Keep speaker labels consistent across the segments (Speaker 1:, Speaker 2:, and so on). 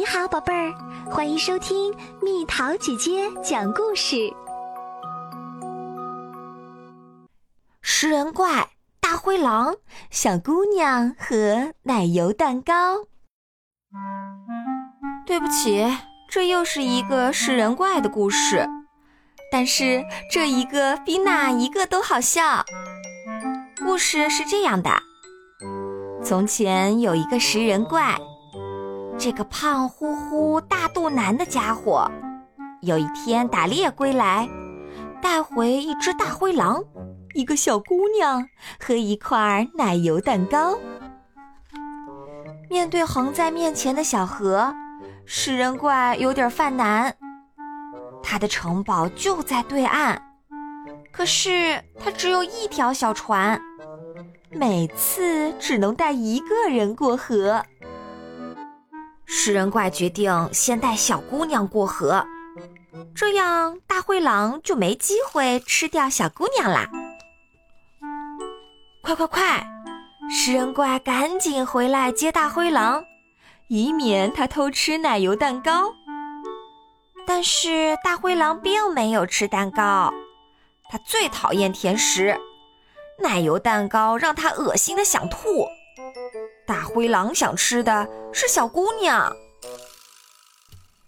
Speaker 1: 你好，宝贝儿，欢迎收听蜜桃姐姐讲故事。
Speaker 2: 食人怪、大灰狼、小姑娘和奶油蛋糕。对不起，这又是一个食人怪的故事，但是这一个比哪一个都好笑。故事是这样的：从前有一个食人怪。这个胖乎乎、大肚腩的家伙，有一天打猎归来，带回一只大灰狼、一个小姑娘和一块奶油蛋糕。面对横在面前的小河，食人怪有点犯难。他的城堡就在对岸，可是他只有一条小船，每次只能带一个人过河。食人怪决定先带小姑娘过河，这样大灰狼就没机会吃掉小姑娘啦！快快快！食人怪赶紧回来接大灰狼，以免他偷吃奶油蛋糕。但是大灰狼并没有吃蛋糕，他最讨厌甜食，奶油蛋糕让他恶心的想吐。大灰狼想吃的是小姑娘，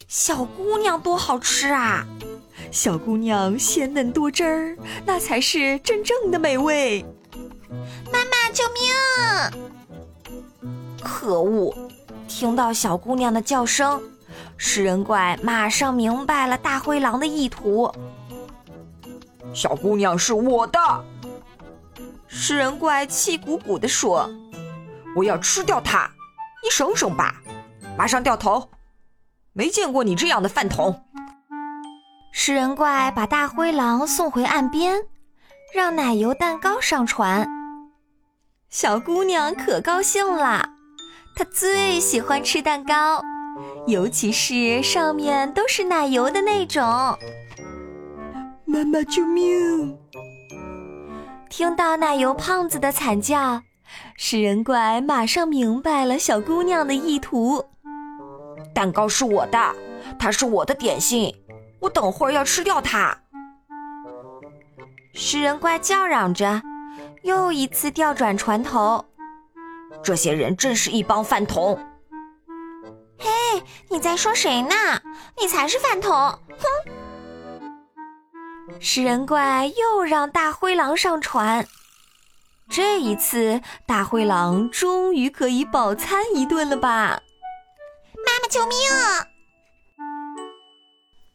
Speaker 2: 小姑娘多好吃啊！小姑娘鲜嫩多汁儿，那才是真正的美味。
Speaker 3: 妈妈，救命！
Speaker 2: 可恶！听到小姑娘的叫声，食人怪马上明白了大灰狼的意图。
Speaker 4: 小姑娘是我的！
Speaker 2: 食人怪气鼓鼓地说。
Speaker 4: 我要吃掉它！你省省吧，马上掉头！没见过你这样的饭桶！
Speaker 2: 食人怪把大灰狼送回岸边，让奶油蛋糕上船。小姑娘可高兴了，她最喜欢吃蛋糕，尤其是上面都是奶油的那种。
Speaker 4: 妈妈救命！
Speaker 2: 听到奶油胖子的惨叫。食人怪马上明白了小姑娘的意图。
Speaker 4: 蛋糕是我的，它是我的点心，我等会儿要吃掉它。
Speaker 2: 食人怪叫嚷着，又一次调转船头。
Speaker 4: 这些人真是一帮饭桶！
Speaker 3: 嘿，你在说谁呢？你才是饭桶！哼！
Speaker 2: 食人怪又让大灰狼上船。这一次，大灰狼终于可以饱餐一顿了吧？
Speaker 3: 妈妈救命！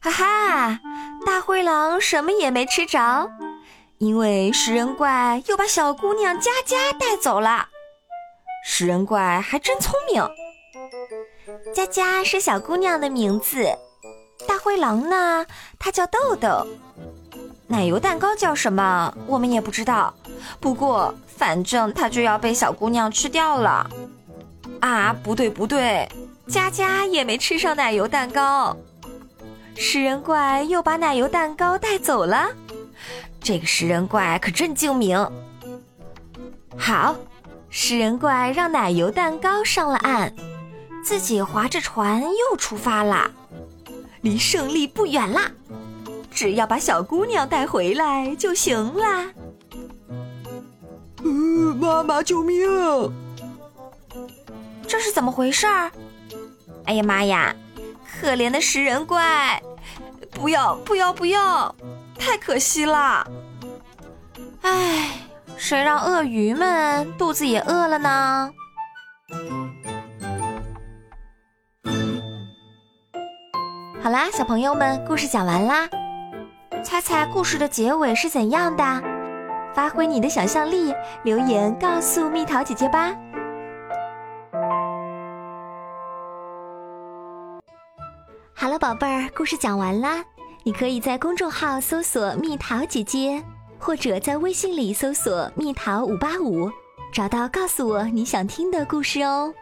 Speaker 2: 哈哈，大灰狼什么也没吃着，因为食人怪又把小姑娘佳佳带走了。食人怪还真聪明，佳佳是小姑娘的名字，大灰狼呢，它叫豆豆。奶油蛋糕叫什么？我们也不知道。不过，反正它就要被小姑娘吃掉了。啊，不对不对，佳佳也没吃上奶油蛋糕。食人怪又把奶油蛋糕带走了。这个食人怪可真精明。好，食人怪让奶油蛋糕上了岸，自己划着船又出发啦，离胜利不远啦。只要把小姑娘带回来就行啦。
Speaker 4: 呃，妈妈救命！
Speaker 2: 这是怎么回事儿？哎呀妈呀！可怜的食人怪！不要不要不要！太可惜了。唉，谁让鳄鱼们肚子也饿了呢？好啦，小朋友们，故事讲完啦。猜猜故事的结尾是怎样的？发挥你的想象力，留言告诉蜜桃姐姐吧。
Speaker 1: 好了，宝贝儿，故事讲完啦。你可以在公众号搜索“蜜桃姐姐”，或者在微信里搜索“蜜桃五八五”，找到告诉我你想听的故事哦。